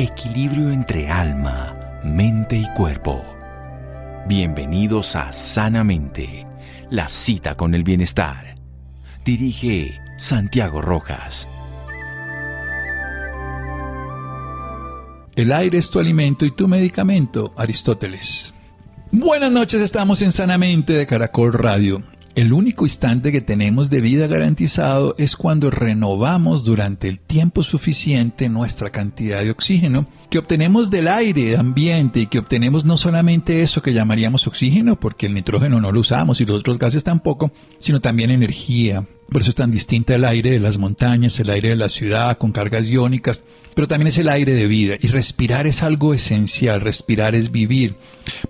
equilibrio entre alma, mente y cuerpo. Bienvenidos a Sanamente, la cita con el bienestar. Dirige Santiago Rojas. El aire es tu alimento y tu medicamento, Aristóteles. Buenas noches, estamos en Sanamente de Caracol Radio. El único instante que tenemos de vida garantizado es cuando renovamos durante el tiempo suficiente nuestra cantidad de oxígeno que obtenemos del aire ambiente y que obtenemos no solamente eso que llamaríamos oxígeno, porque el nitrógeno no lo usamos y los otros gases tampoco, sino también energía, por eso es tan distinta el aire de las montañas, el aire de la ciudad con cargas iónicas, pero también es el aire de vida. Y respirar es algo esencial, respirar es vivir.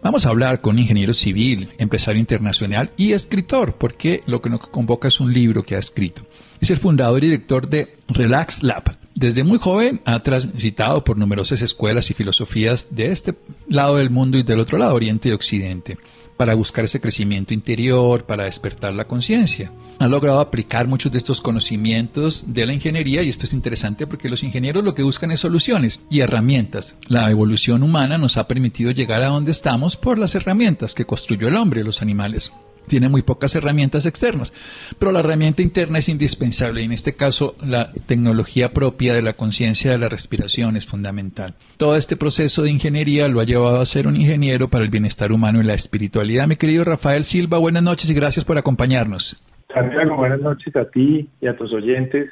Vamos a hablar con ingeniero civil, empresario internacional y escritor, porque lo que nos convoca es un libro que ha escrito. Es el fundador y director de Relax Lab. Desde muy joven ha transitado por numerosas escuelas y filosofías de este lado del mundo y del otro lado, Oriente y Occidente para buscar ese crecimiento interior, para despertar la conciencia. Ha logrado aplicar muchos de estos conocimientos de la ingeniería y esto es interesante porque los ingenieros lo que buscan es soluciones y herramientas. La evolución humana nos ha permitido llegar a donde estamos por las herramientas que construyó el hombre, los animales tiene muy pocas herramientas externas, pero la herramienta interna es indispensable y en este caso la tecnología propia de la conciencia de la respiración es fundamental. Todo este proceso de ingeniería lo ha llevado a ser un ingeniero para el bienestar humano y la espiritualidad. Mi querido Rafael Silva, buenas noches y gracias por acompañarnos. Santiago, buenas noches a ti y a tus oyentes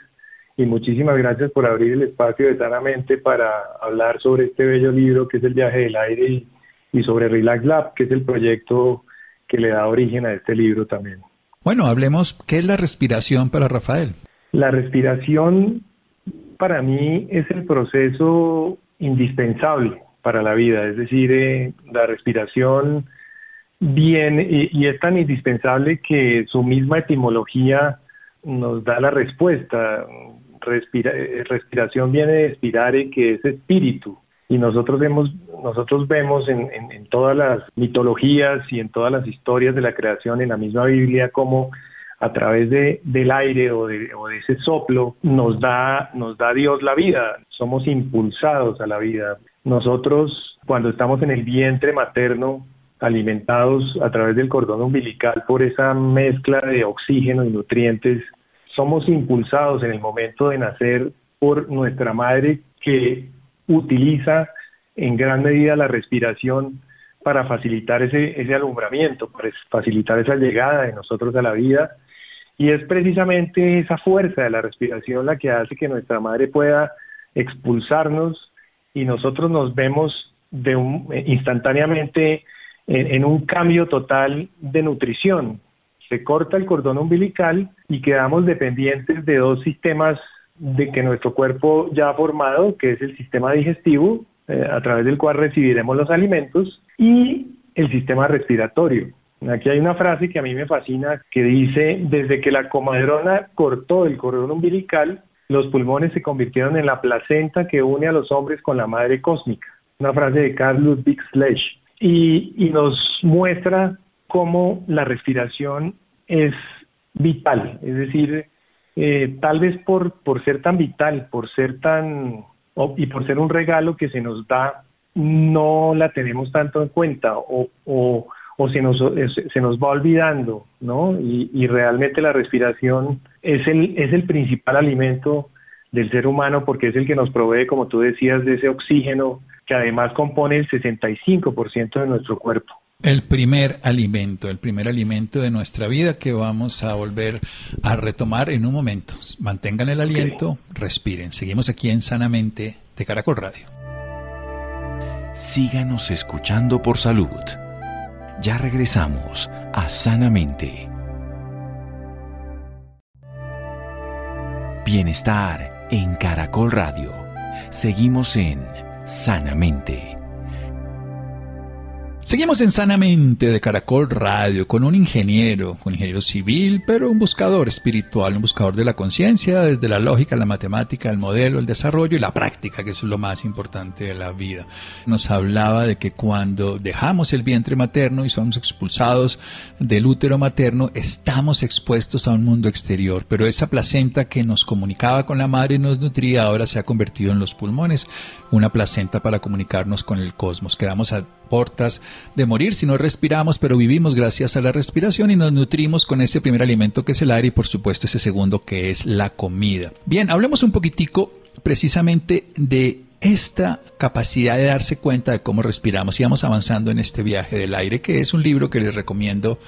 y muchísimas gracias por abrir el espacio de Sanamente para hablar sobre este bello libro que es El viaje del aire y, y sobre Relax Lab, que es el proyecto que le da origen a este libro también. Bueno, hablemos, ¿qué es la respiración para Rafael? La respiración para mí es el proceso indispensable para la vida, es decir, eh, la respiración viene y, es tan indispensable que su misma etimología nos da la respuesta. Eh, respiración viene de expirare, que es espíritu y nosotros vemos, nosotros vemos en, en, todas las mitologías y en todas las historias de la creación, en la misma Biblia, como a través de, del aire o de, o de ese soplo nos da, nos da Dios la vida, somos impulsados a la vida. Nosotros, cuando estamos en el vientre materno, alimentados a través del cordón umbilical por esa mezcla de oxígeno y nutrientes, somos impulsados en el momento de nacer por nuestra madre que utiliza en gran medida la respiración para facilitar ese, ese alumbramiento, para facilitar esa llegada de nosotros a la vida. Y es precisamente esa fuerza de la respiración la que hace que nuestra madre pueda expulsarnos y nosotros nos vemos de un, instantáneamente en, en un cambio total de nutrición. Se corta el cordón umbilical y quedamos dependientes de dos sistemas de que nuestro cuerpo ya formado, que es el sistema digestivo, eh, a través del cual recibiremos los alimentos, y el sistema respiratorio. Aquí hay una frase que a mí me fascina que dice, desde que la comadrona cortó el cordón umbilical, los pulmones se convirtieron en la placenta que une a los hombres con la madre cósmica. Una frase de Carl Ludwig. Y, y nos muestra cómo la respiración es vital, es decir, eh, tal vez por, por ser tan vital, por ser tan, y por ser un regalo que se nos da, no la tenemos tanto en cuenta o, o, o se, nos, se nos va olvidando, ¿no? Y, y realmente la respiración es el, es el principal alimento del ser humano porque es el que nos provee, como tú decías, de ese oxígeno que además compone el 65% de nuestro cuerpo el primer alimento, el primer alimento de nuestra vida que vamos a volver a retomar en un momento. Mantengan el aliento, respiren. Seguimos aquí en Sanamente de Caracol Radio. Síganos escuchando por salud. Ya regresamos a Sanamente. Bienestar en Caracol Radio. Seguimos en Sanamente. Seguimos en Sanamente de Caracol Radio con un ingeniero, un ingeniero civil, pero un buscador espiritual, un buscador de la conciencia, desde la lógica, la matemática, el modelo, el desarrollo y la práctica, que es lo más importante de la vida. Nos hablaba de que cuando dejamos el vientre materno y somos expulsados del útero materno, estamos expuestos a un mundo exterior, pero esa placenta que nos comunicaba con la madre y nos nutría ahora se ha convertido en los pulmones, una placenta para comunicarnos con el cosmos. Quedamos a portas de morir si no respiramos, pero vivimos gracias a la respiración y nos nutrimos con ese primer alimento que es el aire y por supuesto ese segundo que es la comida. Bien, hablemos un poquitico precisamente de esta capacidad de darse cuenta de cómo respiramos y vamos avanzando en este viaje del aire, que es un libro que les recomiendo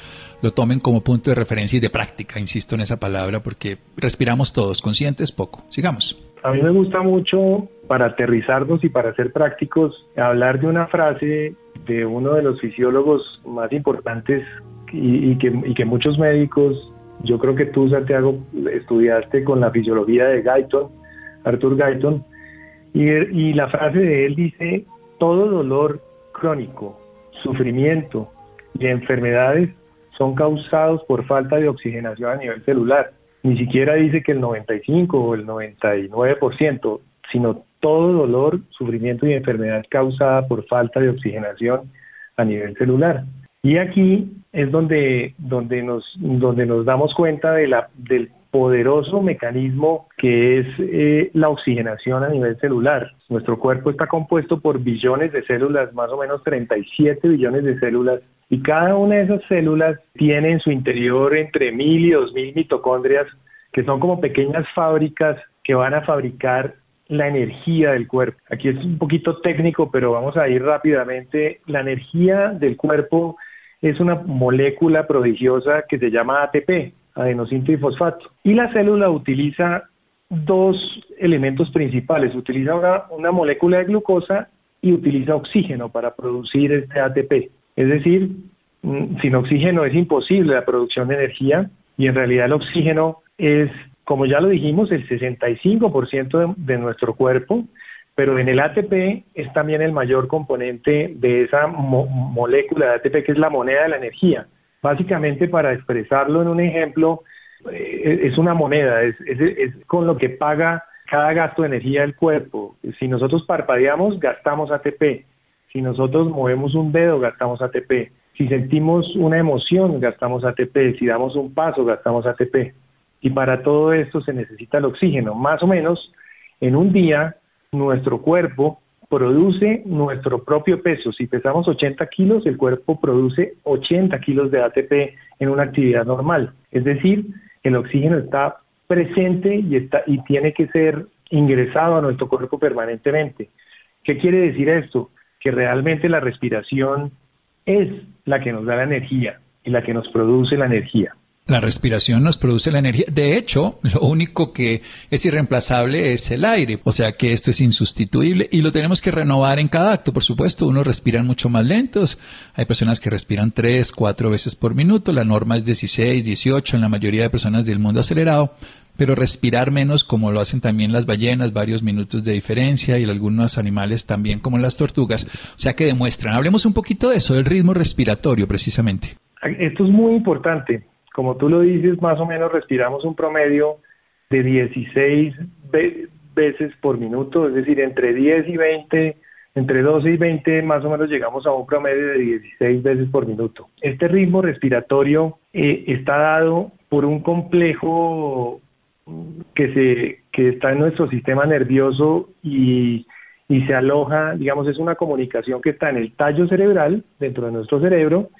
lo tomen como punto de referencia y de práctica, insisto en esa palabra, porque respiramos todos, conscientes poco. Sigamos. A mí me gusta mucho, para aterrizarnos y para ser prácticos, hablar de una frase de uno de los fisiólogos más importantes y, que, muchos médicos, yo creo que tú, Santiago, estudiaste con la fisiología de Guyton, Arthur Guyton, y, y la frase de él dice, todo dolor crónico, sufrimiento y enfermedades son causados por falta de oxigenación a nivel celular ni siquiera dice que el 95 o el 99%, sino todo dolor, sufrimiento y enfermedad causada por falta de oxigenación a nivel celular. Y aquí es donde, donde, nos, donde nos damos cuenta de la, del poderoso mecanismo que es eh, la oxigenación a nivel celular. Nuestro cuerpo está compuesto por billones de células, más o menos 37 billones de células, y cada una de esas células tiene en su interior entre mil y dos mil mitocondrias, que son como pequeñas fábricas que van a fabricar la energía del cuerpo. Aquí es un poquito técnico, pero vamos a ir rápidamente. La energía del cuerpo es una molécula prodigiosa que se llama ATP, fosfato. Y la célula utiliza dos elementos principales. Utiliza una, una molécula de glucosa y utiliza oxígeno para producir este ATP. Es decir, mm, sin oxígeno es imposible la producción de energía y en realidad el oxígeno es, como ya lo dijimos, el 65% de, de nuestro cuerpo, pero en el ATP es también el mayor componente de esa molécula de ATP que es la moneda de la energía. Básicamente, para expresarlo en un ejemplo, eh, es una moneda, es, con lo que paga cada gasto de energía del cuerpo. Si nosotros parpadeamos, gastamos ATP. Si nosotros movemos un dedo, gastamos ATP. Si sentimos una emoción, gastamos ATP. Si damos un paso, gastamos ATP. Y para todo esto se necesita el oxígeno. Más o menos, en un día, nuestro cuerpo produce nuestro propio peso. Si pesamos 80 kilos, el cuerpo produce 80 kilos de ATP en una actividad normal. Es decir, el oxígeno está presente y, está, y tiene que ser ingresado a nuestro cuerpo permanentemente. ¿Qué quiere decir esto? Que realmente la respiración es la que nos da la energía y la que nos produce la energía. La respiración nos produce la energía. De hecho, lo único que es irreemplazable es el aire. O sea que esto es insustituible y lo tenemos que renovar en cada acto. Por supuesto, unos respiran mucho más lentos. Hay personas que respiran tres, cuatro veces por minuto. La norma es 16, 18 en la mayoría de personas del mundo acelerado. Pero respirar menos como lo hacen también las ballenas, varios minutos de diferencia y algunos animales también como las tortugas. O sea que demuestran. Hablemos un poquito de eso, del ritmo respiratorio precisamente. Esto es muy importante como tú lo dices, más o menos respiramos un promedio de 16 veces por minuto, es decir, entre 10 y 20, entre 12 y 20 más o menos llegamos a un promedio de 16 veces por minuto. Este ritmo respiratorio eh, está dado por un complejo que, se, que está en nuestro sistema nervioso y, y se aloja, digamos, es una comunicación que está en el tallo cerebral, dentro de nuestro cerebro,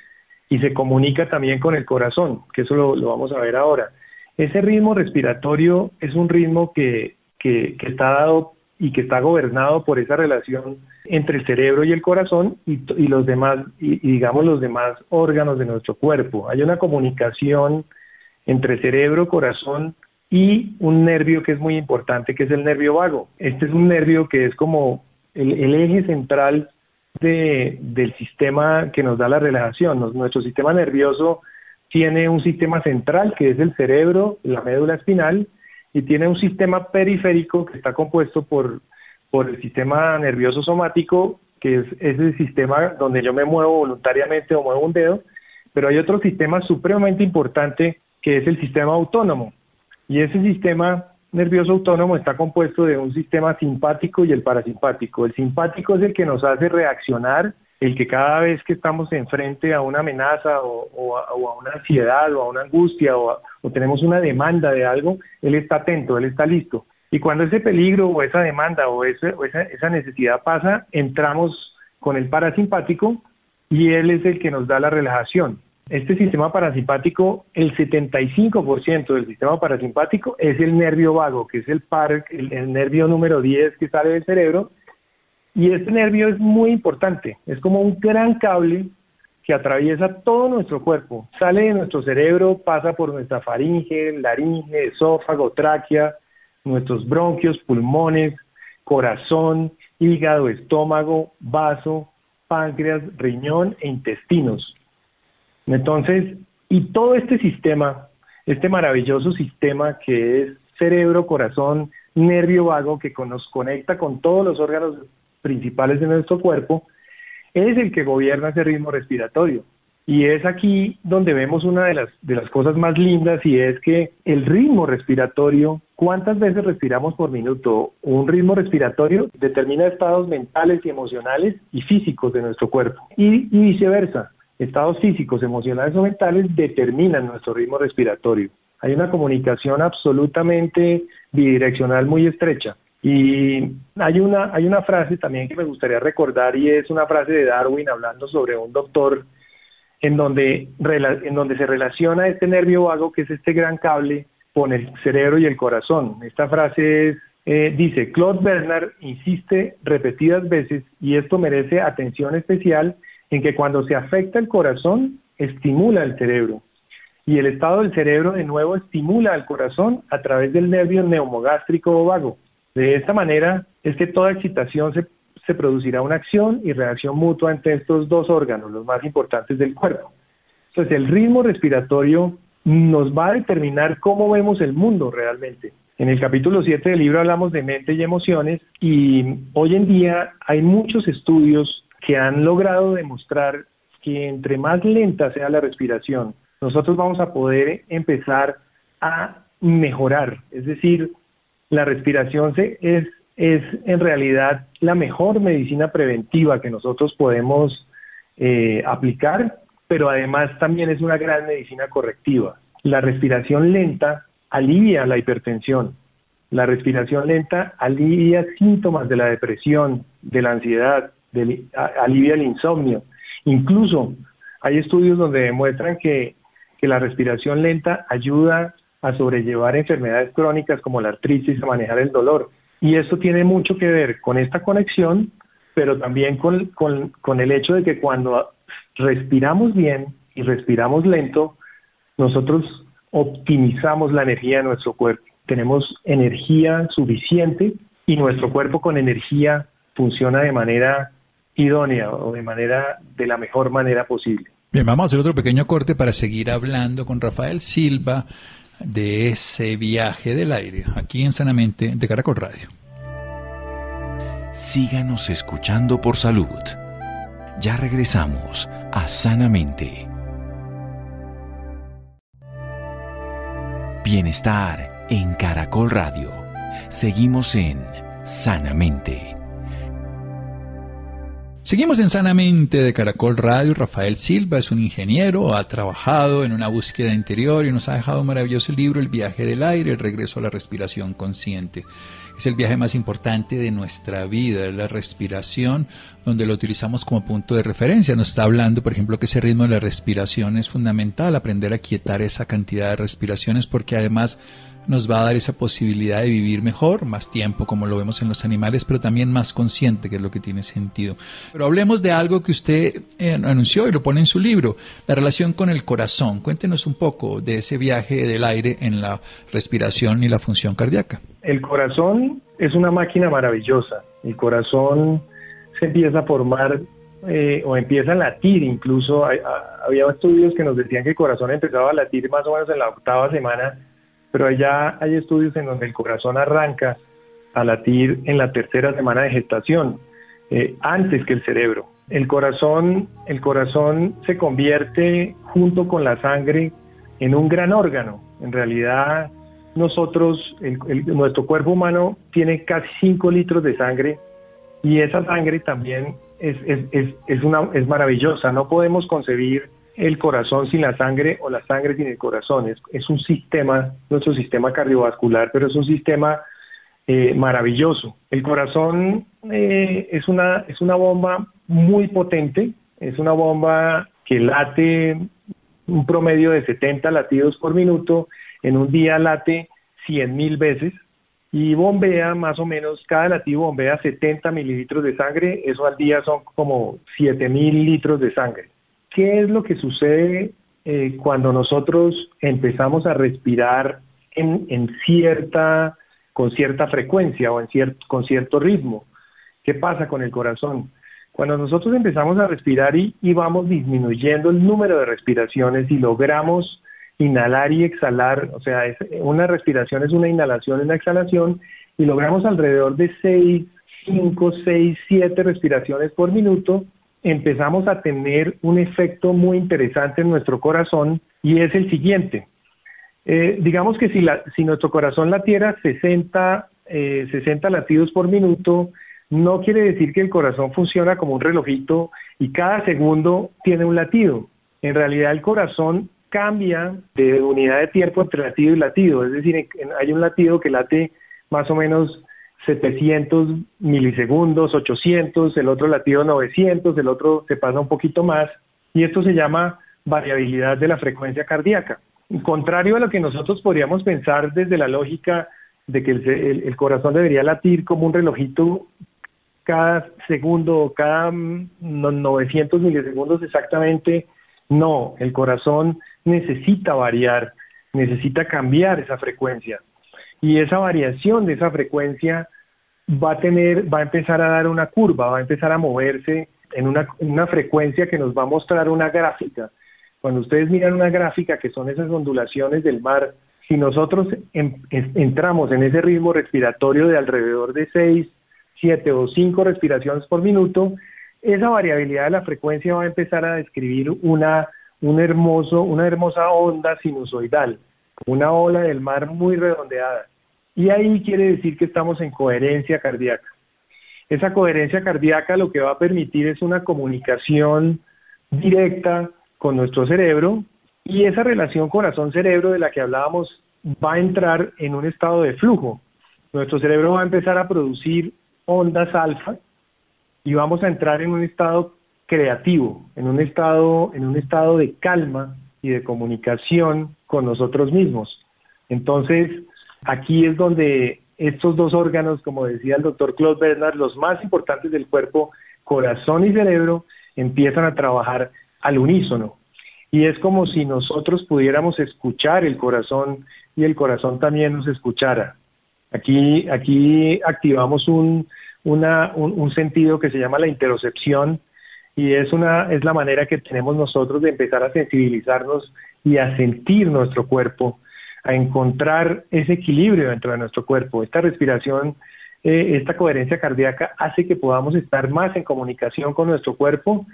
y se comunica también con el corazón, que eso lo, vamos a ver ahora. Ese ritmo respiratorio es un ritmo que, que, está dado y que está gobernado por esa relación entre el cerebro y el corazón y, los demás, y, digamos los demás órganos de nuestro cuerpo. Hay una comunicación entre cerebro, corazón y un nervio que es muy importante, que es el nervio vago. Este es un nervio que es como el eje central de, del sistema que nos da la relajación. nuestro sistema nervioso tiene un sistema central que es el cerebro, la médula espinal, y tiene un sistema periférico que está compuesto por, por el sistema nervioso somático que es ese sistema donde yo me muevo voluntariamente o muevo un dedo, pero hay otro sistema supremamente importante que es el sistema autónomo. Y ese sistema nervioso autónomo está compuesto de un sistema simpático y el parasimpático. El simpático es el que nos hace reaccionar, el que cada vez que estamos enfrente a una amenaza o, a, una ansiedad o a una angustia o, tenemos una demanda de algo, él está atento, él está listo. Y cuando ese peligro o esa demanda o, esa, esa necesidad pasa, entramos con el parasimpático y él es el que nos da la relajación. Este sistema parasimpático, el 75% del sistema parasimpático es el nervio vago, que es el, par, el, nervio número 10 que sale del cerebro. Y este nervio es muy importante, es como un gran cable que atraviesa todo nuestro cuerpo. Sale de nuestro cerebro, pasa por nuestra faringe, laringe, esófago, tráquea, nuestros bronquios, pulmones, corazón, hígado, estómago, vaso, páncreas, riñón e intestinos. Entonces, y todo este sistema, este maravilloso sistema que es cerebro, corazón, nervio vago, que nos conecta con todos los órganos principales de nuestro cuerpo, es el que gobierna ese ritmo respiratorio. Y es aquí donde vemos una de las, de las cosas más lindas y es que el ritmo respiratorio, cuántas veces respiramos por minuto, un ritmo respiratorio determina estados mentales y emocionales y físicos de nuestro cuerpo y viceversa estados físicos, emocionales o mentales determinan nuestro ritmo respiratorio. Hay una comunicación absolutamente bidireccional muy estrecha. Y hay una, hay una frase también que me gustaría recordar y es una frase de Darwin hablando sobre un doctor en donde, en donde se relaciona este nervio vago, que es este gran cable, con el cerebro y el corazón. Esta frase es, eh, dice, Claude Bernard insiste repetidas veces, y esto merece atención especial, en que cuando se afecta el corazón, estimula el cerebro. Y el estado del cerebro de nuevo estimula al corazón a través del nervio neumogástrico o vago. De esta manera es que toda excitación se, se producirá una acción y reacción mutua entre estos dos órganos, los más importantes del cuerpo. Entonces el ritmo respiratorio nos va a determinar cómo vemos el mundo realmente. En el capítulo 7 del libro hablamos de mente y emociones y hoy en día hay muchos estudios que han logrado demostrar que entre más lenta sea la respiración, nosotros vamos a poder empezar a mejorar. Es decir, la respiración se, es, es en realidad la mejor medicina preventiva que nosotros podemos eh, aplicar, pero además también es una gran medicina correctiva. La respiración lenta alivia la hipertensión. La respiración lenta alivia síntomas de la depresión, de la ansiedad, alivia el insomnio. Incluso hay estudios donde demuestran que, que la respiración lenta ayuda a sobrellevar enfermedades crónicas como la artritis, a manejar el dolor. Y esto tiene mucho que ver con esta conexión, pero también con, con, con el hecho de que cuando respiramos bien y respiramos lento, nosotros optimizamos la energía de nuestro cuerpo. Tenemos energía suficiente y nuestro cuerpo con energía funciona de manera idónea o de manera de la mejor manera posible. Bien, vamos a hacer otro pequeño corte para seguir hablando con Rafael Silva de ese viaje del aire aquí en Sanamente de Caracol Radio. Síganos escuchando por salud. Ya regresamos a Sanamente. Bienestar en Caracol Radio. Seguimos en Sanamente. Seguimos en Sanamente de Caracol Radio. Rafael Silva es un ingeniero, ha trabajado en una búsqueda interior y nos ha dejado un maravilloso libro, El viaje del aire, el regreso a la respiración consciente. Es el viaje más importante de nuestra vida, la respiración, donde lo utilizamos como punto de referencia. Nos está hablando, por ejemplo, que ese ritmo de la respiración es fundamental, aprender a quietar esa cantidad de respiraciones, porque además nos va a dar esa posibilidad de vivir mejor, más tiempo como lo vemos en los animales, pero también más consciente, que es lo que tiene sentido. Pero hablemos de algo que usted eh, anunció y lo pone en su libro, la relación con el corazón. Cuéntenos un poco de ese viaje del aire en la respiración y la función cardíaca. El corazón es una máquina maravillosa. El corazón se empieza a formar eh, o empieza a latir, incluso había estudios que nos decían que el corazón empezaba a latir más o menos en la octava semana pero allá hay estudios en donde el corazón arranca a latir en la tercera semana de gestación. eh, antes que el cerebro. El corazón, el corazón se convierte junto con la sangre en un gran órgano. En realidad, nosotros, nuestro cuerpo humano tiene casi 5 litros de sangre y esa sangre también es, es, es, una, es maravillosa. No podemos concebir el corazón sin la sangre o la sangre sin el corazón. Es, un sistema, nuestro sistema cardiovascular, pero es un sistema eh, maravilloso. El corazón eh, es, una, es una bomba muy potente, es una bomba que late un promedio de 70 latidos por minuto, en un día late 100 mil veces y bombea más o menos, cada latido bombea 70 mililitros de sangre, eso al día son como 7 mil litros de sangre. ¿Qué es lo que sucede eh, cuando nosotros empezamos a respirar en, cierta con cierta frecuencia o en cierto, con cierto ritmo. ¿Qué pasa con el corazón? Cuando nosotros empezamos a respirar y, vamos disminuyendo el número de respiraciones y logramos inhalar y exhalar, o sea, una respiración es una inhalación y una exhalación, y logramos alrededor de 6, 5, 6, 7 respiraciones por minuto, empezamos a tener un efecto muy interesante en nuestro corazón y es el siguiente. Eh, digamos que si, la, si nuestro corazón latiera 60, 60 eh, latidos por minuto, no quiere decir que el corazón funciona como un relojito y cada segundo tiene un latido. En realidad el corazón cambia de unidad de tiempo entre latido y latido, es decir, hay un latido que late más o menos 700 milisegundos, 800, el otro latido 900, el otro se pasa un poquito más y esto se llama variabilidad de la frecuencia cardíaca. Contrario a lo que nosotros podríamos pensar desde la lógica de que el, corazón debería latir como un relojito cada segundo, cada 900 milisegundos exactamente, no, el corazón necesita variar, necesita cambiar esa frecuencia. Y esa variación de esa frecuencia va a tener, va a empezar a dar una curva, va a empezar a moverse en una, una frecuencia que nos va a mostrar una gráfica. Cuando ustedes miran una gráfica que son esas ondulaciones del mar, si nosotros entramos en ese ritmo respiratorio de alrededor de 6, 7 o 5 respiraciones por minuto, esa variabilidad de la frecuencia va a empezar a describir una, un hermoso, una hermosa onda sinusoidal, una ola del mar muy redondeada. Y ahí quiere decir que estamos en coherencia cardíaca. Esa coherencia cardíaca lo que va a permitir es una comunicación directa con nuestro cerebro y esa relación corazón-cerebro de la que hablábamos va a entrar en un estado de flujo. Nuestro cerebro va a empezar a producir ondas alfa y vamos a entrar en un estado creativo, en un estado, en un estado de calma y de comunicación con nosotros mismos. Entonces, aquí es donde estos dos órganos, como decía el doctor Claude Bernard, los más importantes del cuerpo, corazón y cerebro, empiezan a trabajar al unísono. Y es como si nosotros pudiéramos escuchar el corazón y el corazón también nos escuchara. Aquí, aquí activamos un, una, un, sentido que se llama la interocepción y es, una, es la manera que tenemos nosotros de empezar a sensibilizarnos y a sentir nuestro cuerpo, a encontrar ese equilibrio dentro de nuestro cuerpo. Esta respiración, eh, esta coherencia cardíaca hace que podamos estar más en comunicación con nuestro cuerpo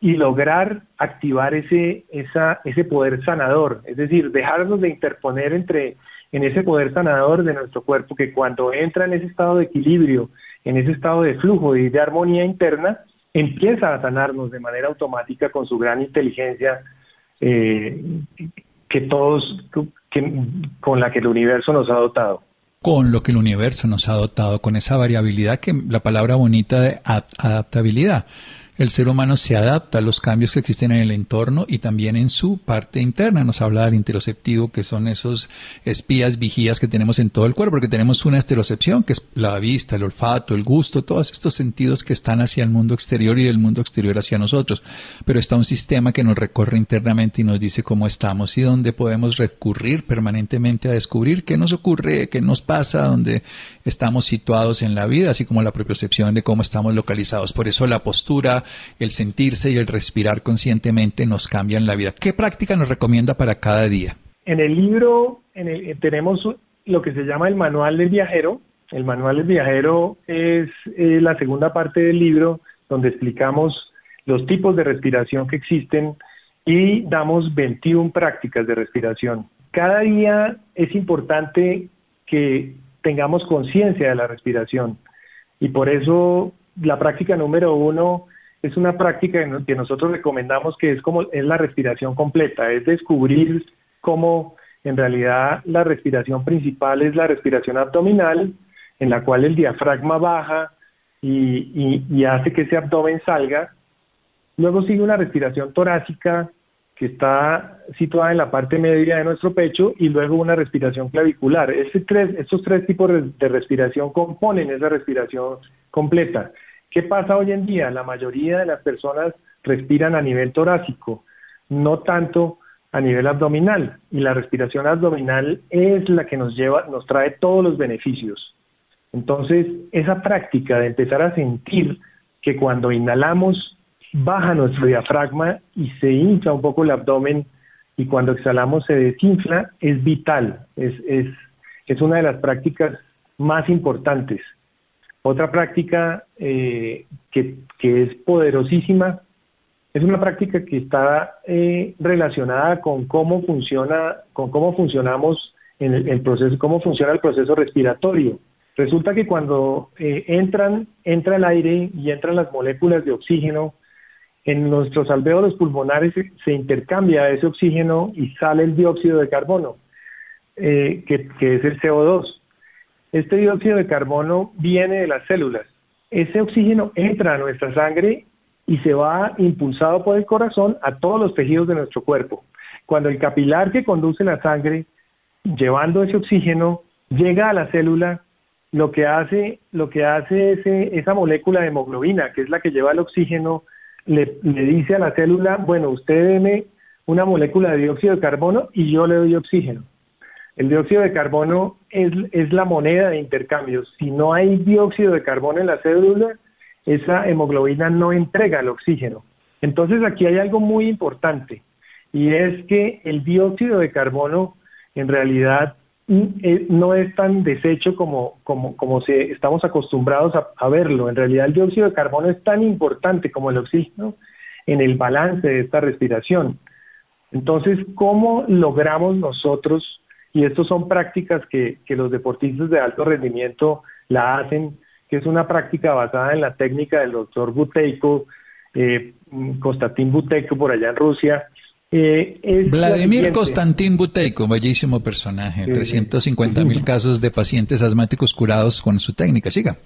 y lograr activar ese, ese poder sanador, es decir, dejarnos de interponer entre en ese poder sanador de nuestro cuerpo que cuando entra en ese estado de equilibrio, en ese estado de flujo y de armonía interna, empieza a sanarnos de manera automática con su gran inteligencia eh, que todos, con la que el universo nos ha dotado. Con lo que el universo nos ha dotado, con esa variabilidad que la palabra bonita de adaptabilidad el ser humano se adapta a los cambios que existen en el entorno y también en su parte interna. Nos habla del interoceptivo, que son esos espías, vigías que tenemos en todo el cuerpo, porque tenemos una esterocepción, que es la vista, el olfato, el gusto, todos estos sentidos que están hacia el mundo exterior y del mundo exterior hacia nosotros. Pero está un sistema que nos recorre internamente y nos dice cómo estamos y dónde podemos recurrir permanentemente a descubrir qué nos ocurre, qué nos pasa, dónde estamos situados en la vida, así como la propiocepción de cómo estamos localizados. Por eso la postura, el sentirse y el respirar conscientemente nos cambian la vida. ¿Qué práctica nos recomienda para cada día? En el libro eh, tenemos lo que se llama el manual del viajero. El manual del viajero es eh, la segunda parte del libro donde explicamos los tipos de respiración que existen y damos 21 prácticas de respiración. Cada día es importante que tengamos conciencia de la respiración y por eso la práctica número uno es una práctica que nosotros recomendamos que es como es la respiración completa, es descubrir cómo en realidad la respiración principal es la respiración abdominal, en la cual el diafragma baja y, hace que ese abdomen salga. Luego sigue una respiración torácica que está situada en la parte media de nuestro pecho y luego una respiración clavicular. tres, estos tres tipos de respiración componen esa respiración completa. ¿Qué pasa hoy en día? La mayoría de las personas respiran a nivel torácico, no tanto a nivel abdominal y la respiración abdominal es la que nos lleva, nos trae todos los beneficios. Entonces, esa práctica de empezar a sentir que cuando inhalamos baja nuestro diafragma y se hincha un poco el abdomen y cuando exhalamos se desinfla es vital, es, es, es una de las prácticas más importantes. Otra práctica eh, que, que es poderosísima es una práctica que está eh, relacionada con cómo funciona, con cómo funcionamos en el, proceso, cómo funciona el proceso respiratorio. Resulta que cuando eh, entran, entra el aire y entran las moléculas de oxígeno, en nuestros alvéolos pulmonares se, intercambia ese oxígeno y sale el dióxido de carbono, eh, que, que es el CO2. Este dióxido de carbono viene de las células. Ese oxígeno entra a nuestra sangre y se va impulsado por el corazón a todos los tejidos de nuestro cuerpo. Cuando el capilar que conduce la sangre, llevando ese oxígeno, llega a la célula, lo que hace, lo que hace ese, esa molécula de hemoglobina, que es la que lleva el oxígeno, le, le dice a la célula, bueno, usted deme una molécula de dióxido de carbono y yo le doy oxígeno. El dióxido de carbono es, es la moneda de intercambio. Si no hay dióxido de carbono en la célula, esa hemoglobina no entrega el oxígeno. Entonces aquí hay algo muy importante y es que el dióxido de carbono en realidad mm, eh, no es tan deshecho como, como, como se, estamos acostumbrados a, verlo. En realidad el dióxido de carbono es tan importante como el oxígeno en el balance de esta respiración. Entonces, ¿cómo logramos nosotros, y estas son prácticas que, que los deportistas de alto rendimiento la hacen, que es una práctica basada en la técnica del doctor Buteyko, eh, Konstantin Buteyko por allá en Rusia. Eh, Vladimir Konstantin Buteyko, bellísimo personaje, 350 mil casos de pacientes asmáticos curados con su técnica. Siga.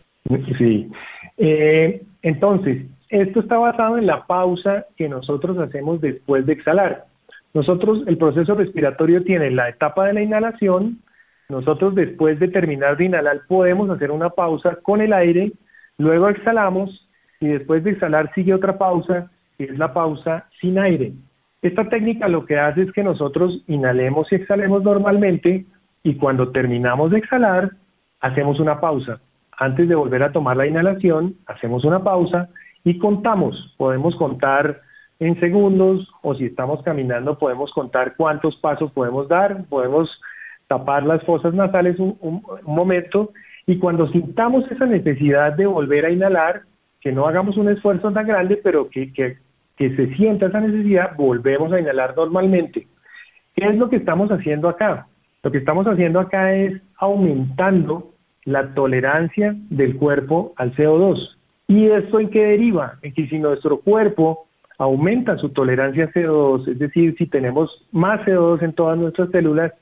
Sí. Eh, entonces, esto está basado en la pausa que nosotros hacemos después de exhalar. Nosotros, el proceso respiratorio tiene la etapa de la inhalación, nosotros después de terminar de inhalar podemos hacer una pausa con el aire, luego exhalamos y después de exhalar sigue otra pausa, que es la pausa sin aire. Esta técnica lo que hace es que nosotros inhalemos y exhalemos normalmente y cuando terminamos de exhalar hacemos una pausa. Antes de volver a tomar la inhalación, hacemos una pausa y contamos. Podemos contar en segundos o si estamos caminando podemos contar cuántos pasos podemos dar, podemos tapar las fosas nasales un, momento y cuando sintamos esa necesidad de volver a inhalar, que no hagamos un esfuerzo tan grande, pero que, que, que se sienta esa necesidad, volvemos a inhalar normalmente. ¿Qué es lo que estamos haciendo acá? Lo que estamos haciendo acá es aumentando la tolerancia del cuerpo al CO2. ¿Y esto en qué deriva? En que si nuestro cuerpo aumenta su tolerancia a CO2, es decir, si tenemos más CO2 en todas nuestras células,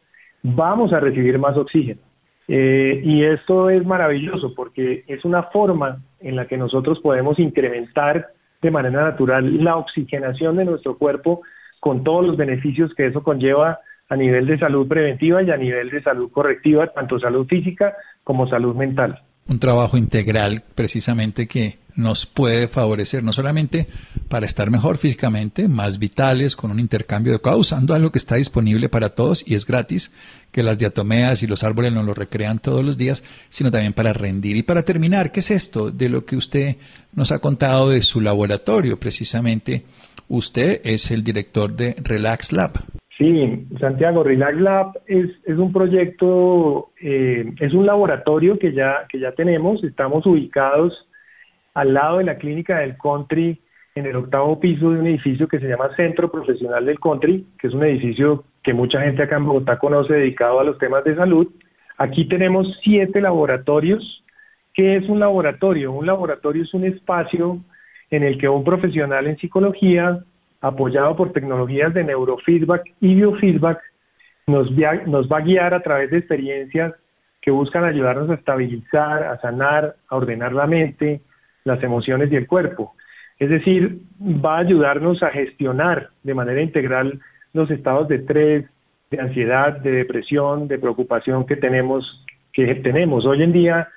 vamos a recibir más oxígeno. Eh, y esto es maravilloso porque es una forma en la que nosotros podemos incrementar de manera natural la oxigenación de nuestro cuerpo con todos los beneficios que eso conlleva a nivel de salud preventiva y a nivel de salud correctiva, tanto salud física como salud mental un trabajo integral precisamente que nos puede favorecer no solamente para estar mejor físicamente, más vitales, con un intercambio adecuado, usando algo que está disponible para todos y es gratis, que las diatomeas y los árboles nos lo recrean todos los días, sino también para rendir. Y para terminar, ¿qué es esto de lo que usted nos ha contado de su laboratorio? Precisamente, usted es el director de Relax Lab. Sí, Santiago, Relax Lab es, es un proyecto, eh, es un laboratorio que ya, que ya tenemos, estamos ubicados al lado de la clínica del Country, en el octavo piso de un edificio que se llama Centro Profesional del Country, que es un edificio que mucha gente acá en Bogotá conoce dedicado a los temas de salud. Aquí tenemos siete laboratorios. ¿Qué es un laboratorio? Un laboratorio es un espacio en el que un profesional en psicología apoyado por tecnologías de neurofeedback y biofeedback, nos, va a guiar a través de experiencias que buscan ayudarnos a estabilizar, a sanar, a ordenar la mente, las emociones y el cuerpo. Es decir, va a ayudarnos a gestionar de manera integral los estados de estrés, de ansiedad, de depresión, de preocupación que tenemos, que tenemos. Hoy en día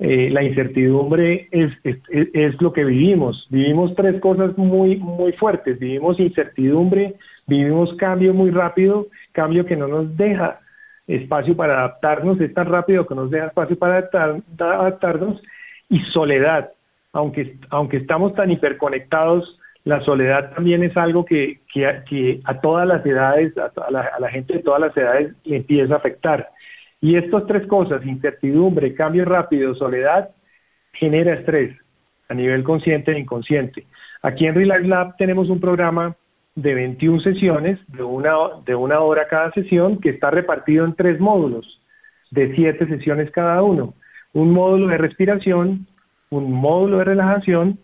eh, la incertidumbre es, es, lo que vivimos. Vivimos tres cosas muy, muy fuertes. Vivimos incertidumbre, vivimos cambio muy rápido, cambio que no nos deja espacio para adaptarnos, es tan rápido que nos deja espacio para adaptarnos, y soledad. Aunque, aunque estamos tan hiperconectados, la soledad también es algo que, que, a todas las edades, a la, a la gente de todas las edades le empieza a afectar. Y estas tres cosas, incertidumbre, cambio rápido, soledad, genera estrés a nivel consciente e inconsciente. Aquí en Relax Lab tenemos un programa de 21 sesiones, de una, de una hora cada sesión, que está repartido en tres módulos, de siete sesiones cada uno. Un módulo de respiración, un módulo de relajación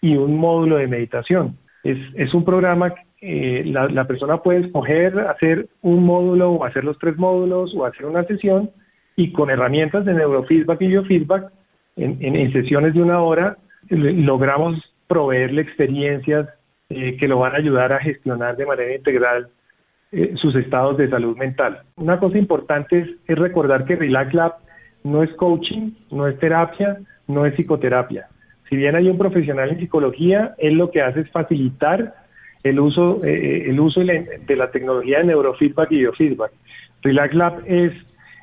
y un módulo de meditación. Es, es un programa eh, la, persona puede escoger hacer un módulo o hacer los tres módulos o hacer una sesión y con herramientas de neurofeedback y biofeedback en, sesiones de una hora logramos proveerle experiencias eh, que lo van a ayudar a gestionar de manera integral eh, sus estados de salud mental. Una cosa importante es, es recordar que Relax Lab no es coaching, no es terapia, no es psicoterapia. Si bien hay un profesional en psicología, él lo que hace es facilitar el uso, eh, eh, el uso de la tecnología de neurofeedback y biofeedback. Relax Lab es,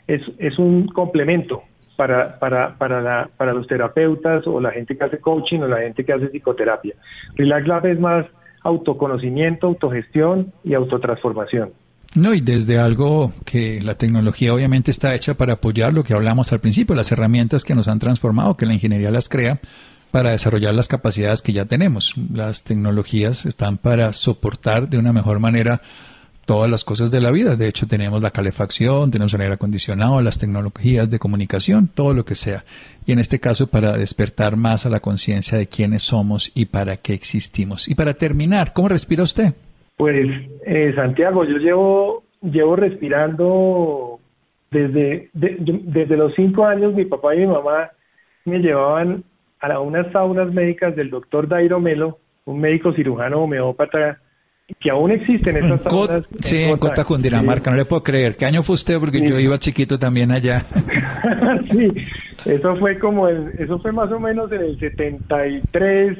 es, es un complemento para, para, para, la, para los terapeutas o la gente que hace coaching o la gente que hace psicoterapia. Relax Lab es más autoconocimiento, autogestión y autotransformación. No, y desde algo que la tecnología obviamente está hecha para apoyar lo que hablamos al principio, las herramientas que nos han transformado, que la ingeniería las crea, para desarrollar las capacidades que ya tenemos. Las tecnologías están para soportar de una mejor manera todas las cosas de la vida. De hecho, tenemos la calefacción, tenemos el aire acondicionado, las tecnologías de comunicación, todo lo que sea. Y en este caso, para despertar más a la conciencia de quiénes somos y para qué existimos. Y para terminar, ¿cómo respira usted? Pues, eh, Santiago, yo llevo, llevo respirando desde, desde los cinco años, mi papá y mi mamá me llevaban a unas saunas médicas del doctor Dairo Melo, un médico cirujano homeópata que aún existen esas saunas. sí, en Cota, Cundinamarca, no le puedo creer. ¿Qué año fue usted? Porque yo iba chiquito también allá. sí, eso fue como, el, eso fue más o menos en el 73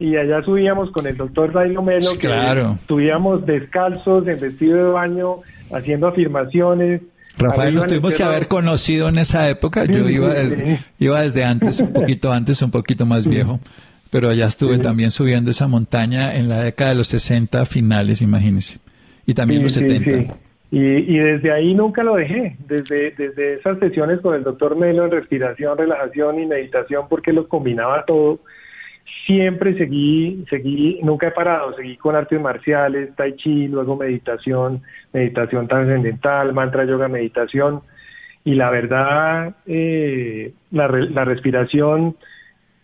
y allá subíamos con el doctor Dairo Melo, que claro. subíamos descalzos, en vestido de baño, haciendo afirmaciones Rafael, nos tuvimos que haber conocido en esa época. Yo iba desde, iba desde antes, un poquito antes, un poquito más viejo. Pero allá estuve también subiendo esa montaña en la década de los 60 finales, imagínense. Y también los 70. Y, y, desde ahí nunca lo dejé, desde, desde esas sesiones con el doctor Melo en respiración, relajación y meditación, porque lo combinaba todo siempre seguí, seguí, nunca he parado, seguí con artes marciales, tai chi, luego meditación, meditación trascendental, mantra, yoga, meditación. Y la verdad, eh, la, la respiración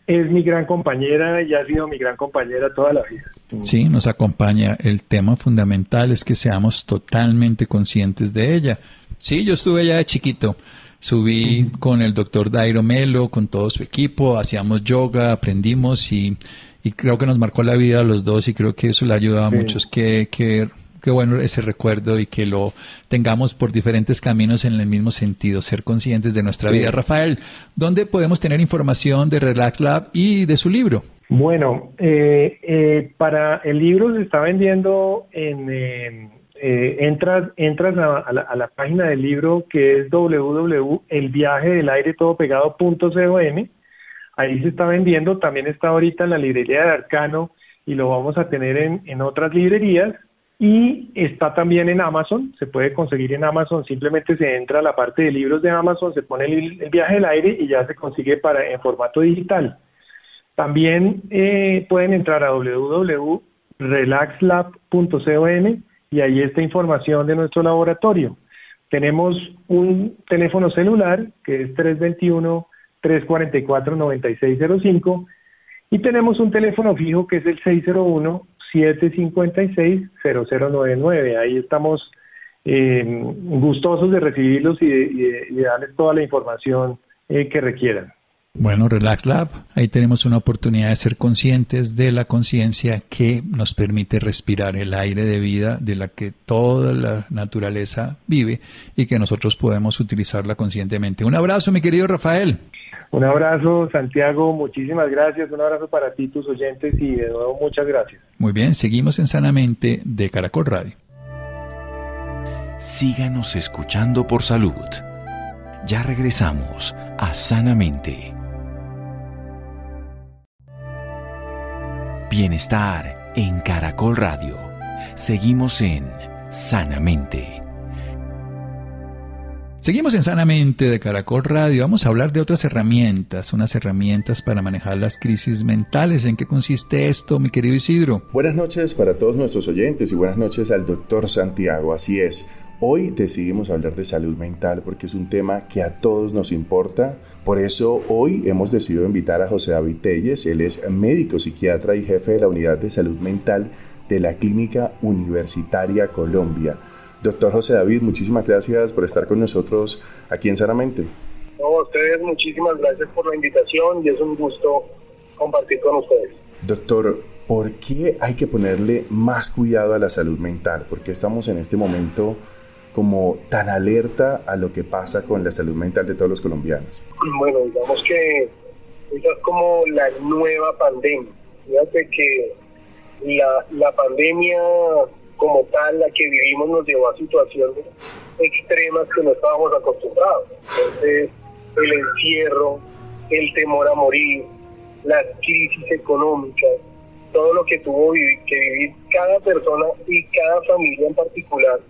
es mi gran compañera y ha sido mi gran compañera toda la vida. Sí, nos acompaña. El tema fundamental es que seamos totalmente conscientes de ella. Sí, yo estuve ya de chiquito. Subí con el doctor Dairo Melo, con todo su equipo, hacíamos yoga, aprendimos y, creo que nos marcó la vida a los dos y creo que eso le ayudaba a muchos que, que, que, bueno ese recuerdo y que lo tengamos por diferentes caminos en el mismo sentido, ser conscientes de nuestra vida. Rafael, ¿dónde podemos tener información de Relax Lab y de su libro? Bueno, eh, eh, para el libro se está vendiendo en eh, entras, entras a, la, página del libro que es www.elviajedelairetodopegado.com. Ahí se está vendiendo, también está ahorita en la librería de Arcano y lo vamos a tener en, en otras librerías. Y está también en Amazon, se puede conseguir en Amazon, simplemente se entra a la parte de libros de Amazon, se pone el, viaje del aire y ya se consigue para en formato digital. También eh, pueden entrar a www.relaxlab.com y ahí está información de nuestro laboratorio. Tenemos un teléfono celular que es 321-344-9605 y tenemos un teléfono fijo que es el 601-756-0099. Ahí estamos eh, gustosos de recibirlos y de, darles toda la información eh, que requieran. Bueno, Relax Lab, ahí tenemos una oportunidad de ser conscientes de la conciencia que nos permite respirar el aire de vida de la que toda la naturaleza vive y que nosotros podemos utilizarla conscientemente. Un abrazo, mi querido Rafael. Un abrazo, Santiago, muchísimas gracias. Un abrazo para ti, tus oyentes y de nuevo muchas gracias. Muy bien, seguimos en Sanamente de Caracol Radio. Síganos escuchando por salud. Ya regresamos a Sanamente. Bienestar en Caracol Radio. Seguimos en Sanamente. Seguimos en Sanamente de Caracol Radio. Vamos a hablar de otras herramientas, unas herramientas para manejar las crisis mentales. ¿En qué consiste esto, mi querido Isidro? Buenas noches para todos nuestros oyentes y buenas noches al doctor Santiago. Así es, Hoy decidimos hablar de salud mental porque es un tema que a todos nos importa. Por eso hoy hemos decidido invitar a José David Telles. Él es médico psiquiatra y jefe de la unidad de salud mental de la Clínica Universitaria Colombia. Doctor José David, muchísimas gracias por estar con nosotros aquí en Sanamente. No, a ustedes muchísimas gracias por la invitación y es un gusto compartir con ustedes. Doctor, ¿por qué hay que ponerle más cuidado a la salud mental? Porque estamos en este momento como tan alerta a lo que pasa con la salud mental de todos los colombianos? Bueno, digamos que esa es como la nueva pandemia. Fíjate que la, la pandemia como tal, la que vivimos, nos llevó a situaciones extremas que no estábamos acostumbrados. Entonces, el encierro, el temor a morir, las crisis económicas, todo lo que tuvo que vivir cada persona y cada familia en particular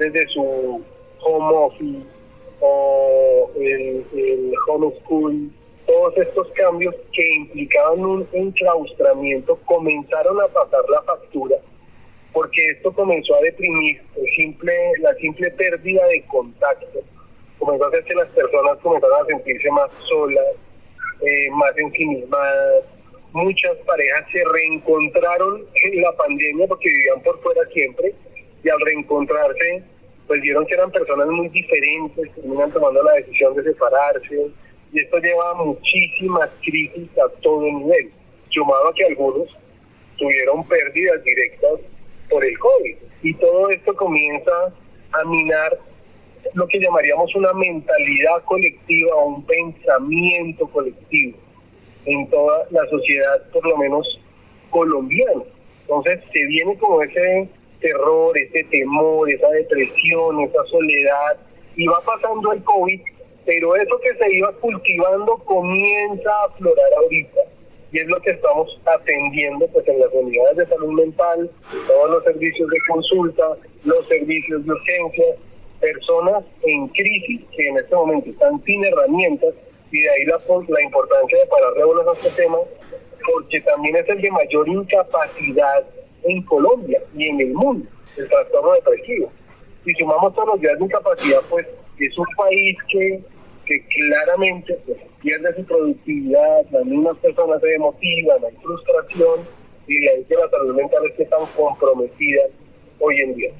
desde su home office o el, el home school, todos estos cambios que implicaban un enclaustramiento comenzaron a pasar la factura porque esto comenzó a deprimir la simple pérdida de contacto. Comenzó a hacer que las personas comenzaron a sentirse más solas, eh, más ensimismadas. Muchas parejas se reencontraron en la pandemia porque vivían por fuera siempre y al reencontrarse, pues vieron que eran personas muy diferentes, terminan tomando la decisión de separarse, y esto lleva a muchísimas crisis a todo nivel, sumado a que algunos tuvieron pérdidas directas por el COVID, y todo esto comienza a minar lo que llamaríamos una mentalidad colectiva o un pensamiento colectivo en toda la sociedad, por lo menos colombiana. Entonces se viene como ese terror, ese temor, esa depresión, esa soledad, y va pasando el COVID, pero eso que se iba cultivando comienza a aflorar ahorita, y es lo que estamos atendiendo pues en las unidades de salud mental, todos los servicios de consulta, los servicios de urgencia, personas en crisis que en este momento están sin herramientas, y de ahí la, la importancia de pararle bolas a este tema, porque también es el de mayor incapacidad en Colombia y en el mundo, el trastorno depresivo. Si sumamos todos los días de incapacidad, pues es un país que, que claramente pues, pierde su productividad, las mismas personas se demotivan, hay frustración y la que la salud mental es que tan comprometida hoy en día.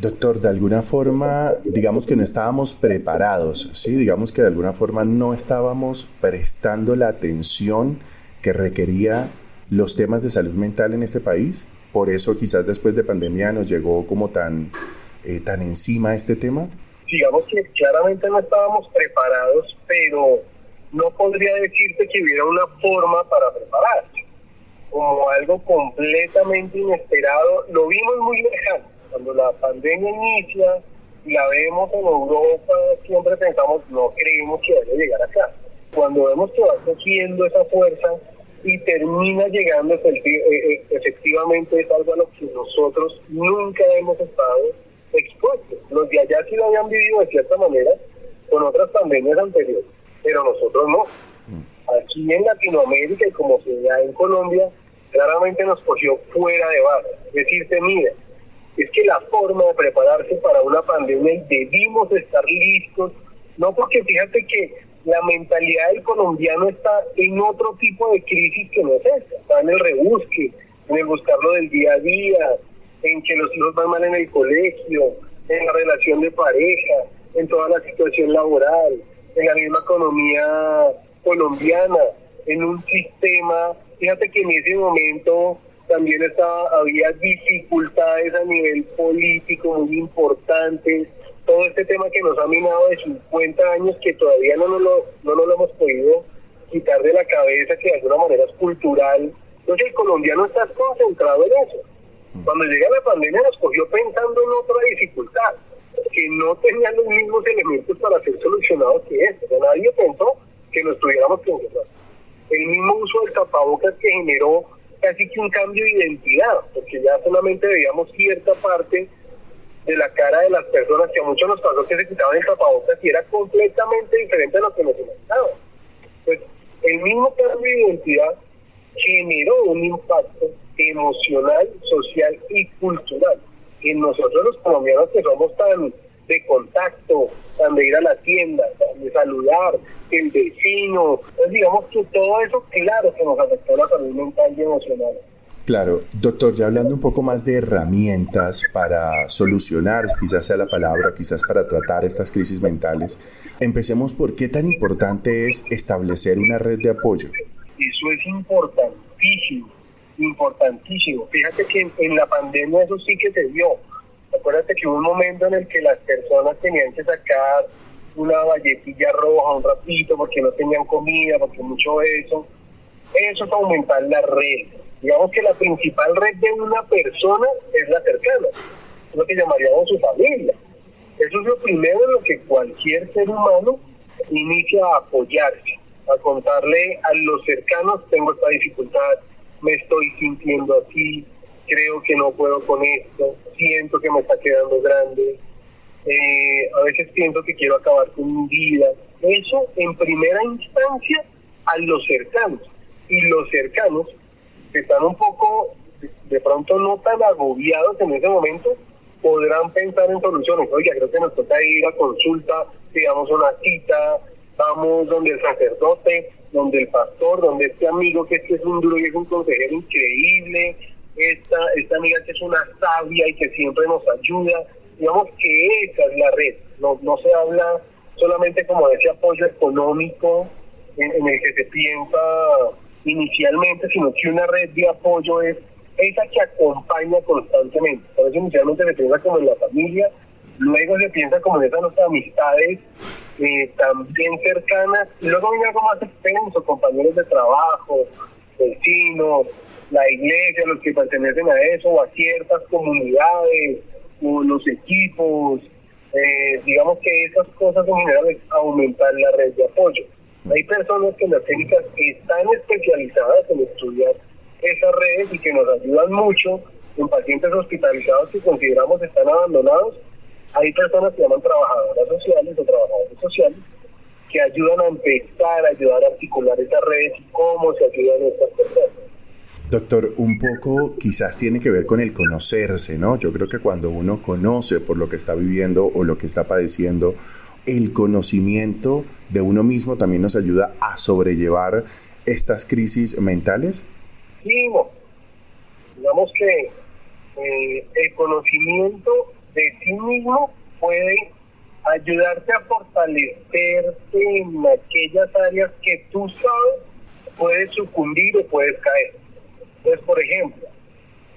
Doctor, de alguna forma, digamos que no estábamos preparados, ¿sí? Digamos que de alguna forma no estábamos prestando la atención que requería los temas de salud mental en este país por eso quizás después de pandemia nos llegó como tan, eh, tan encima este tema? Digamos que claramente no estábamos preparados, pero no podría decirte que hubiera una forma para prepararse. Como algo completamente inesperado, lo vimos muy lejano. Cuando la pandemia inicia la vemos en Europa, siempre pensamos, no creemos que vaya a llegar acá. Cuando vemos que va cogiendo esa fuerza, y termina llegando eh, eh, efectivamente es algo a lo que nosotros nunca hemos estado expuestos. Los de allá sí lo habían vivido de cierta manera con otras pandemias anteriores, pero nosotros no. Aquí en Latinoamérica y como se da en Colombia, claramente nos cogió fuera de base. Decirte, mira, es que la forma de prepararse para una pandemia y debimos estar listos, no porque fíjate que la mentalidad del colombiano está en otro tipo de crisis que no es esta, está en el rebusque, en el buscarlo del día a día, en que los hijos van mal en el colegio, en la relación de pareja, en toda la situación laboral, en la misma economía colombiana, en un sistema, fíjate que en ese momento también estaba, había dificultades a nivel político muy importantes, todo este tema que nos ha minado de 50 años que todavía no nos lo, no nos lo hemos podido quitar de la cabeza, que de alguna manera es cultural. Entonces el colombiano está concentrado en eso. Cuando llega la pandemia nos cogió pensando en otra dificultad, que no tenía los mismos elementos para ser solucionados que esto. nadie pensó que nos tuviéramos que encerrar. El mismo uso del tapabocas que generó casi que un cambio de identidad, porque ya solamente veíamos cierta parte de la cara de las personas que a muchos nos pasó que se quitaban el tapabocas y era completamente diferente a lo que nos imaginábamos. Pues el mismo cambio de identidad generó un impacto emocional, social y cultural en nosotros los colombianos que somos tan de contacto, tan de ir a la tienda, de saludar, el vecino, pues digamos que todo eso claro que nos afectó la salud mental y emocional. Claro, doctor, ya hablando un poco más de herramientas para solucionar, quizás sea la palabra, quizás para tratar estas crisis mentales, empecemos por qué tan importante es establecer una red de apoyo. Eso es importantísimo, importantísimo. Fíjate que en, la pandemia eso sí que se dio. Acuérdate que hubo un momento en el que las personas tenían que sacar una valletilla roja un ratito porque no tenían comida, porque mucho eso. Eso es aumentar la red Digamos que la principal red de una persona es la cercana, lo que llamaríamos su familia. Eso es lo primero en lo que cualquier ser humano inicia a apoyarse, a contarle a los cercanos, tengo esta dificultad, me estoy sintiendo así, creo que no puedo con esto, siento que me está quedando grande, eh, a veces pienso que quiero acabar con mi vida. Eso en primera instancia a los cercanos. Y los cercanos están un poco, de pronto no tan agobiados en ese momento, podrán pensar en soluciones. Oiga, creo que nos toca ir a consulta, digamos una cita, vamos donde el sacerdote, donde el pastor, donde este amigo que es, que es un duro y es un consejero increíble, esta, esta amiga que es una sabia y que siempre nos ayuda. Digamos que esa es la red, no, no se habla solamente como de ese apoyo económico en el que se piensa inicialmente, sino que una red de apoyo es esa que acompaña constantemente. Por eso inicialmente se piensa como en la familia, luego se piensa como en esas amistades eh, también cercanas, y luego viene algo más extenso, compañeros de trabajo, vecinos, la iglesia, los que pertenecen a eso, o a ciertas comunidades, o los equipos, eh, digamos que esas cosas en general es aumentar la red de apoyo. Hay personas que en las clínicas están especializadas en estudiar esas redes y que nos ayudan mucho en pacientes hospitalizados que consideramos están abandonados. Hay personas que llaman trabajadoras sociales o trabajadores sociales que ayudan a empezar a ayudar a articular esas redes y cómo se ayudan estas personas. Doctor, un poco quizás tiene que ver con el conocerse, ¿no? Yo creo que cuando uno conoce por lo que está viviendo o lo que está padeciendo, el conocimiento de uno mismo también nos ayuda a sobrellevar estas crisis mentales. Sí, digamos que eh, el conocimiento de sí mismo puede ayudarte a fortalecerte en aquellas áreas que tú sabes puedes sucumbir o puedes caer. Entonces, por ejemplo,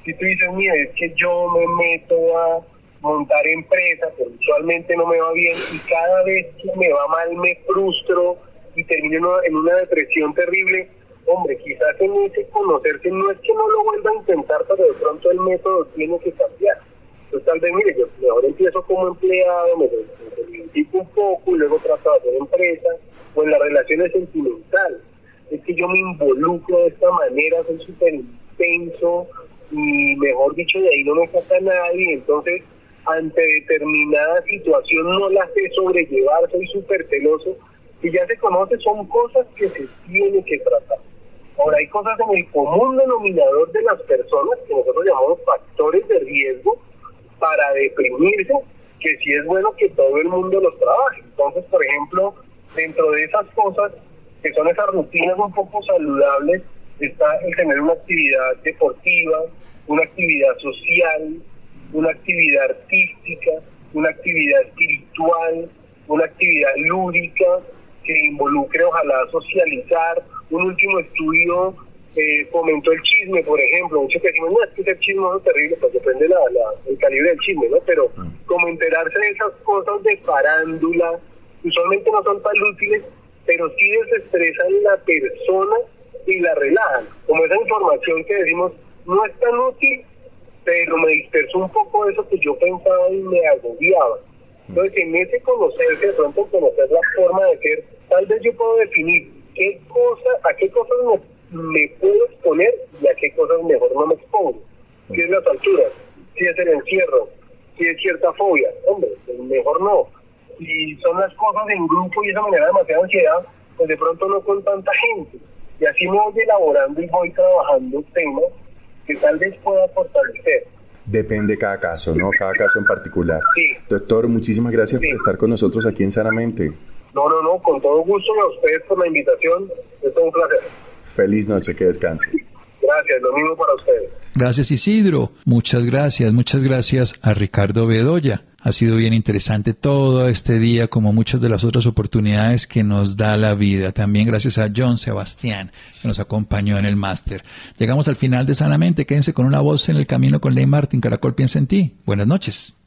si tú dices, mira, es que yo me meto a montar empresa, pero usualmente no me va bien y cada vez que me va mal me frustro y termino en una depresión terrible, hombre, quizás en ese conocerse no es que no lo vuelva a intentar, pero de pronto el método tiene que cambiar. Entonces tal vez, mire, yo mejor empiezo como empleado, me, me un poco y luego trato de hacer empresa o en las relaciones sentimentales. Es que yo me involucro de esta manera, soy súper intenso y mejor dicho, de ahí no me saca nadie, entonces ante determinada situación no la sé sobrellevar, soy súper celoso y ya se conoce, son cosas que se tienen que tratar. Ahora hay cosas en el común denominador de las personas que nosotros llamamos factores de riesgo para deprimirse, que sí es bueno que todo el mundo los trabaje. Entonces, por ejemplo, dentro de esas cosas, que son esas rutinas un poco saludables, está el tener una actividad deportiva, una actividad social, una actividad artística, una actividad espiritual, una actividad lúdica que involucre ojalá socializar. Un último estudio eh, fomentó el chisme, por ejemplo. Muchos que decimos, no, es que ese chisme es terrible, pues depende la, el calibre del chisme, ¿no? Pero mm. como enterarse de esas cosas de farándula, usualmente no son tan útiles, pero sí desestresan la persona y la relajan. Como esa información que decimos, no es tan útil, pero me dispersó un poco eso que yo pensaba y me agobiaba. Entonces, en ese conocerse, de pronto conocer la forma de ser, tal vez yo puedo definir qué cosas, a qué cosas me, puedo exponer y a qué cosas mejor no me expongo. Si es las alturas, si es el encierro, si es cierta fobia, hombre, pues mejor no. Si son las cosas en grupo y esa manera demasiada ansiedad, pues de pronto no con tanta gente. Y así me voy elaborando y voy trabajando temas que tal vez pueda fortalecer. Depende cada caso, ¿no? Cada caso en particular. Sí. Doctor, muchísimas gracias por estar con nosotros aquí en Sanamente. No, no, no, con todo gusto a ustedes por la invitación. Es un placer. Feliz noche, que descanse. Gracias, lo mismo para ustedes. Gracias Isidro, muchas gracias, muchas gracias a Ricardo Bedoya. Ha sido bien interesante todo este día, como muchas de las otras oportunidades que nos da la vida. También gracias a John Sebastián, que nos acompañó en el máster. Llegamos al final de Sanamente. Quédense con una voz en el camino con Ley Martin. Caracol piensa en ti. Buenas noches.